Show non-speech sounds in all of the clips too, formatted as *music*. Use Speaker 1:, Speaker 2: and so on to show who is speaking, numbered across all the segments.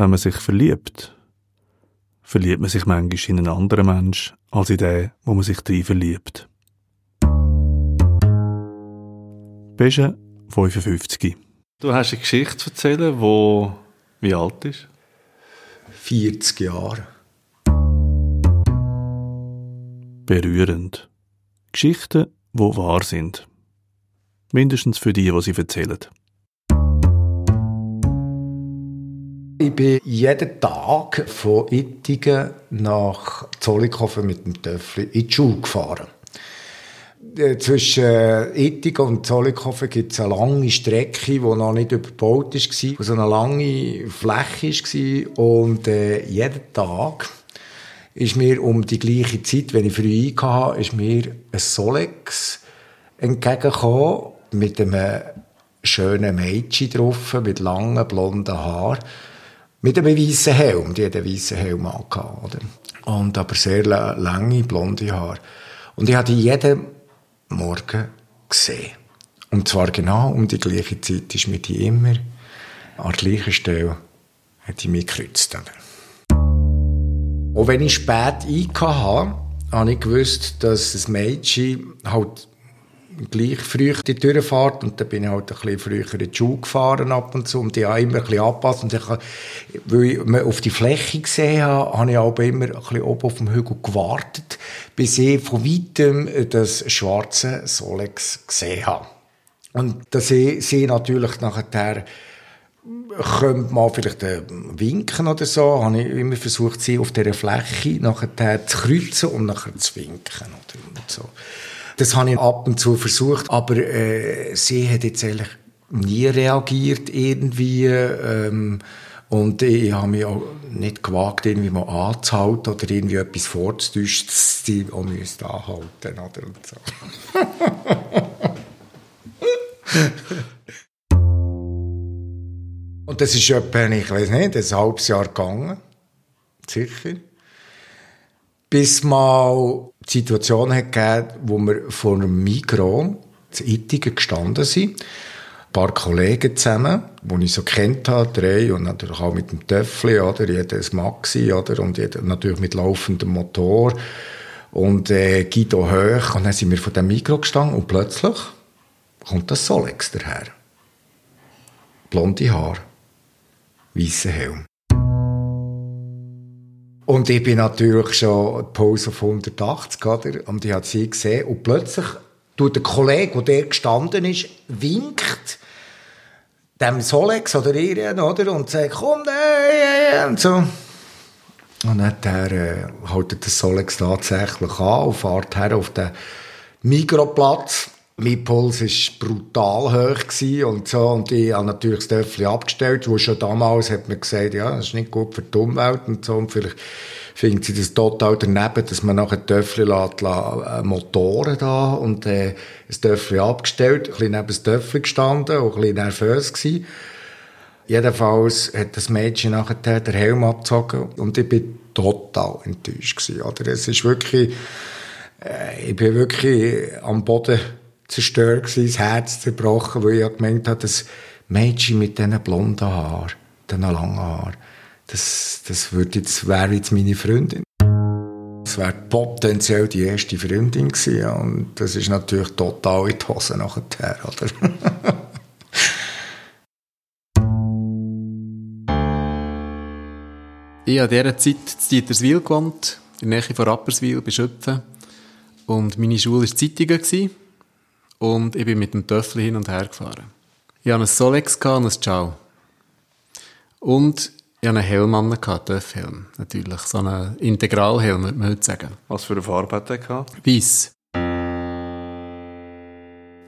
Speaker 1: Wenn man sich verliebt, verliebt man sich manchmal in einen anderen Mensch als in den, wo man sich drin verliebt. Beste 55. Du hast eine Geschichte zu erzählen, wo wie alt ist?
Speaker 2: 40 Jahre.
Speaker 1: Berührend. Geschichten, die wahr sind. Mindestens für die, die sie erzählen.
Speaker 2: Ich bin jeden Tag von Ittigen nach Zollikofen mit dem Töffel in die Schule gefahren. Äh, zwischen Ittigen und Zollikofen gibt es eine lange Strecke, die noch nicht überbaut war, wo so eine lange Fläche war. Und äh, jeden Tag ist mir um die gleiche Zeit, wenn ich früh hatte, ist mir ein Solex entgegengekommen mit einem schönen Mädchen drauf, mit langen blonden Haaren. Mit einem weißen Helm. Die hat einen weißen Helm angehabt, oder? Und aber sehr lange, blonde Haare. Und ich habe die jeden Morgen gesehen. Und zwar genau um die gleiche Zeit ist mir die immer an der gleichen Stelle hat die mich gekreuzt. Oder? Auch wenn ich spät eingehauen habe, habe ich gewusst, dass das Mädchen halt gleich früh die Tür fährt und dann bin ich halt ein bisschen früher in die Schule gefahren ab und zu und die habe immer ein bisschen angepasst und ich, weil ich auf die Fläche gesehen habe, habe ich aber immer ein bisschen oben auf dem Hügel gewartet, bis ich von weitem das schwarze Solex gesehen habe. Und da sehe ich natürlich nachher könnte man vielleicht winken oder so, habe ich immer versucht, sie auf dieser Fläche nachher zu kreuzen und nachher zu winken oder so. Das habe ich ab und zu versucht, aber äh, sie hat jetzt eigentlich nie reagiert irgendwie. Ähm, und ich habe mich auch nicht gewagt, irgendwie mal anzuhalten oder irgendwie etwas vorzutäuschen, dass sie auch müsste anhalten oder und so. *laughs* und das ist etwa, ich weiß nicht, ein halbes Jahr gegangen. Sicher bis mal die Situation hat gegeben, wo wir vor einem Mikro zu Ittigen gestanden sind. Ein paar Kollegen zusammen, die ich so kennt habe, drei, und natürlich auch mit dem Töffli, oder? Jeder ein Maxi, oder? Und jeder natürlich mit laufendem Motor. Und, äh, Guido hoch. Und dann sind wir vor dem Mikro gestanden und plötzlich kommt das Solex daher. Blonde Haar. Weißer Helm. Und ich bin natürlich schon Pose auf 180, oder? Und ich habe sie gesehen. Und plötzlich tut der Kollege, der der gestanden ist, winkt dem Solex oder ihr, oder? Und sagt, komm, ey, und so. Und dann äh, hält der Solex tatsächlich an und fährt her auf den Mikroplatz mein Puls war brutal hoch und so. Und ich habe natürlich das Töffel abgestellt, wo schon damals hat man gesagt, ja, das ist nicht gut für die Umwelt und so. Und vielleicht findet sie das total daneben, dass man nachher Töffel lässt, lässt, äh, Motoren da und äh, das Töffel abgestellt, ein bisschen neben das Töffel gestanden und ein bisschen nervös gewesen. Jedenfalls hat das Mädchen nachher den Helm abgezogen und ich bin total enttäuscht gewesen. Oder? Es ist wirklich, äh, ich bin wirklich am Boden zerstört das Herz zerbrochen, weil ich gemeint habe, das Mädchen mit diesen blonden Haaren, diesen langen Haaren, das, das würde jetzt, wäre jetzt meine Freundin. Das wäre potenziell die erste Freundin gewesen, und das ist natürlich total in die Hose nachher, oder? *laughs*
Speaker 1: ich habe in dieser Zeit in Dieterswil gewohnt, in der Nähe von Rapperswil, bei Schöpfen. Und meine Schule war Zeitungen und ich bin mit dem Töffel hin und her gefahren. Ich hatte ein Solex und ein Ciao. Und ich hatte einen Helm an, einen Töffhelm, natürlich. So einen Integralhelm, würde man heute sagen.
Speaker 3: Was für eine Farbe hat der gehabt?
Speaker 1: Weiss.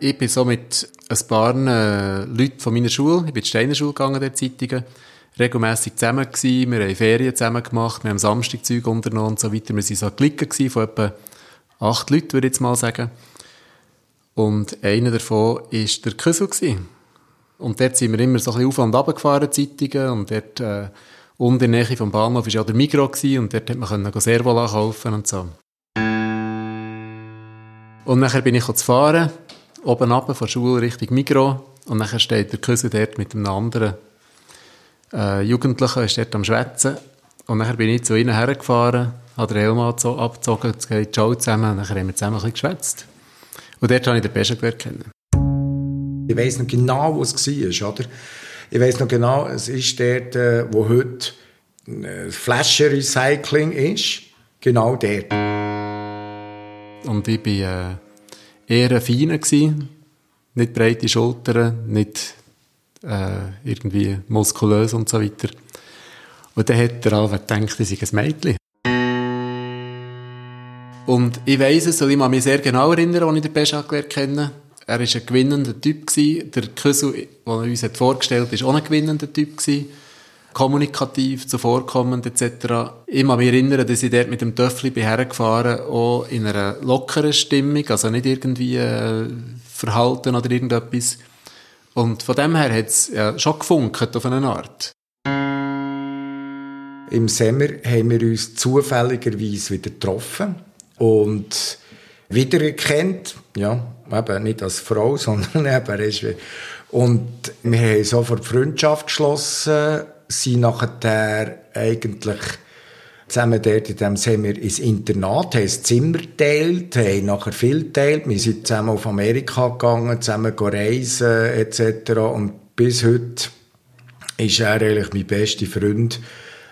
Speaker 1: Ich bin so mit ein paar äh, Leuten von meiner Schule, ich bin in die Steiner Schule gegangen, der Zeitungen, regelmässig zusammen gewesen, wir haben Ferien zusammen gemacht, wir haben Samstagzeug unternommen und so weiter. Wir waren so Klicken von etwa acht Leuten, würde ich jetzt mal sagen. Und einer davon war der Küssel. Und dort sind wir immer so ein bisschen auf und runter Zeitungen. Und dort, äh, in der Nähe vom Bahnhof war ja der Migro und dort konnte man Servola kaufen und so. Und nachher bin ich zu fahren, oben runter von der Schule Richtung Migro. Und nachher steht der Küssel dort mit einem anderen äh, Jugendlichen, ist dort am Schwätzen. Und dann bin ich zu ihnen hergefahren, habe den Helm abgezogen, geht Ciao zusammen, und dann haben wir zusammen ein bisschen geschwätzt. Und dort habe ich den Besten kennen.
Speaker 2: Ich weiss noch genau, wo es war, oder? Ich weiss noch genau, es ist dort, äh, wo heute äh, Flaschenrecycling ist. Genau dort.
Speaker 1: Und ich war äh, eher ein Feiner. Nicht breite Schultern, nicht äh, irgendwie muskulös und so weiter. Und dann hat er alle gedacht, ich sei ein Mädchen. Und ich weiss es, und ich kann mich sehr genau erinnern, als ich den Beschak kenne. Er war ein gewinnender Typ. Gewesen. Der Küssel, den er uns vorgestellt hat, war auch ein gewinnender Typ. Gewesen. Kommunikativ, zuvorkommend etc. Ich kann mich erinnern, dass ich dort mit dem Töffli hergefahren auch in einer lockeren Stimmung, also nicht irgendwie äh, verhalten oder irgendetwas. Und von dem her hat es ja, schon gefunkt auf eine Art.
Speaker 2: Im Sommer haben wir uns zufälligerweise wieder getroffen und wiedererkennt, ja, eben nicht als Frau, *laughs* sondern eben und wir haben sofort Freundschaft geschlossen, sind nachher eigentlich zusammen dort in diesem Sommer ins Internat, haben das Zimmer geteilt, haben nachher viel geteilt. Wir sind zusammen auf Amerika gegangen, zusammen reisen etc. Und bis heute ist er eigentlich mein bester Freund,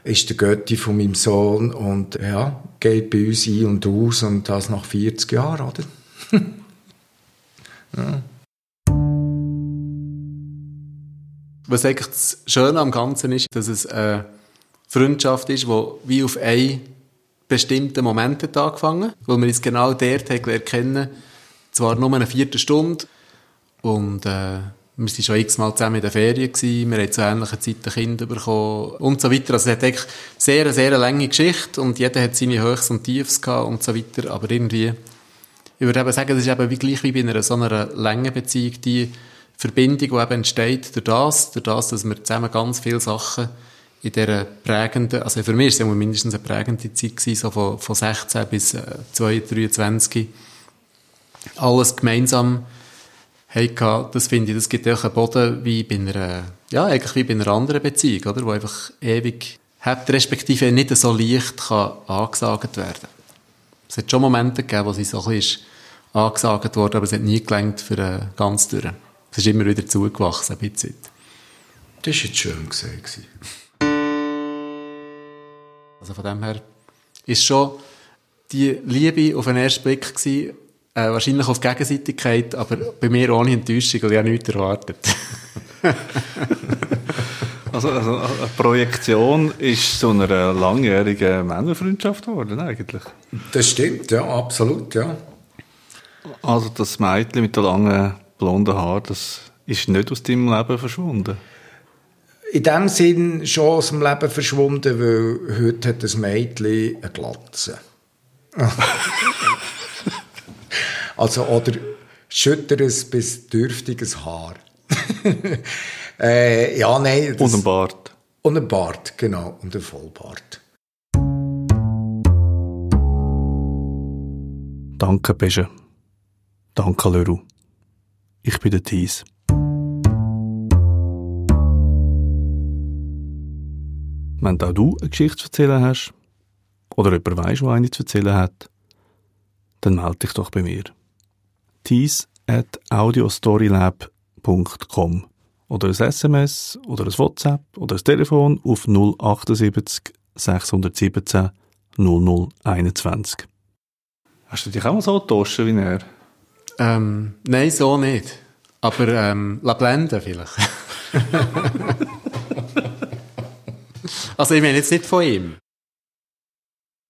Speaker 2: ist der Götti von meinem Sohn und ja, geht bei uns ein und aus und das nach 40 Jahren, oder? *laughs*
Speaker 1: ja. Was eigentlich das Schöne am Ganzen ist, dass es eine Freundschaft ist, die wie auf einen bestimmten Moment hat angefangen weil wir uns genau dort haben kennen Zwar nur eine Viertelstunde und äh, wir waren schon x-mal zusammen in den Ferien, gewesen, wir haben zu ähnlichen Zeiten Kinder bekommen und so weiter. Also es hat eigentlich sehr, sehr lange Geschichte und jeder hat seine Höchst und Tiefs gehabt und so weiter, aber irgendwie, ich würde eben sagen, das ist eben wie gleich wie bei einer so einer langen Beziehung, die Verbindung, die eben entsteht durch das, durch das, dass wir zusammen ganz viele Sachen in dieser prägenden, also für mich ist es ja mindestens eine prägende Zeit gewesen, so von, von 16 bis äh, 22, alles gemeinsam haben das finde ich, das gibt auch einen Boden wie bei einer, ja, eigentlich wie bei einer anderen Beziehung, oder? Wo einfach ewig hat, respektive nicht so leicht kann angesagt werden. Es hat schon Momente gegeben, wo sie so ein bisschen angesagt wurde, aber es hat nie gelangt für eine ganz durch. Es ist immer wieder zugewachsen, ein bisschen.
Speaker 2: Das war jetzt schön gesehen.
Speaker 1: Also von dem her ist schon die Liebe auf den ersten Blick gewesen, äh, wahrscheinlich auf Gegenseitigkeit, aber bei mir ohne Enttäuschung, weil ich habe nichts erwartet. *laughs*
Speaker 3: also, also, eine Projektion ist so eine langjährige Männerfreundschaft geworden, eigentlich.
Speaker 2: Das stimmt, ja, absolut, ja.
Speaker 3: Also das Mädchen mit den langen blonden Haaren, das ist nicht aus deinem Leben verschwunden?
Speaker 2: In dem Sinn schon aus dem Leben verschwunden, weil heute hat das Mädchen eine Glatze. *laughs* Also, oder schütteres bis dürftiges Haar. *laughs* äh, ja, nein.
Speaker 3: Das, und ein Bart.
Speaker 2: Und ein Bart, genau. Und ein Vollbart.
Speaker 3: Danke, Pesche. Danke, Leru. Ich bin der Thies. Wenn auch du eine Geschichte zu erzählen hast, oder jemand weiss, der eine zu erzählen hat, dann melde dich doch bei mir tees at audiostorylab.com oder ein SMS oder ein WhatsApp oder ein Telefon auf 078 617 0021. Hast du dich auch mal so getauscht wie er?
Speaker 1: Ähm, nein, so nicht. Aber ähm, la blenden vielleicht. *laughs* also ich meine jetzt nicht von ihm.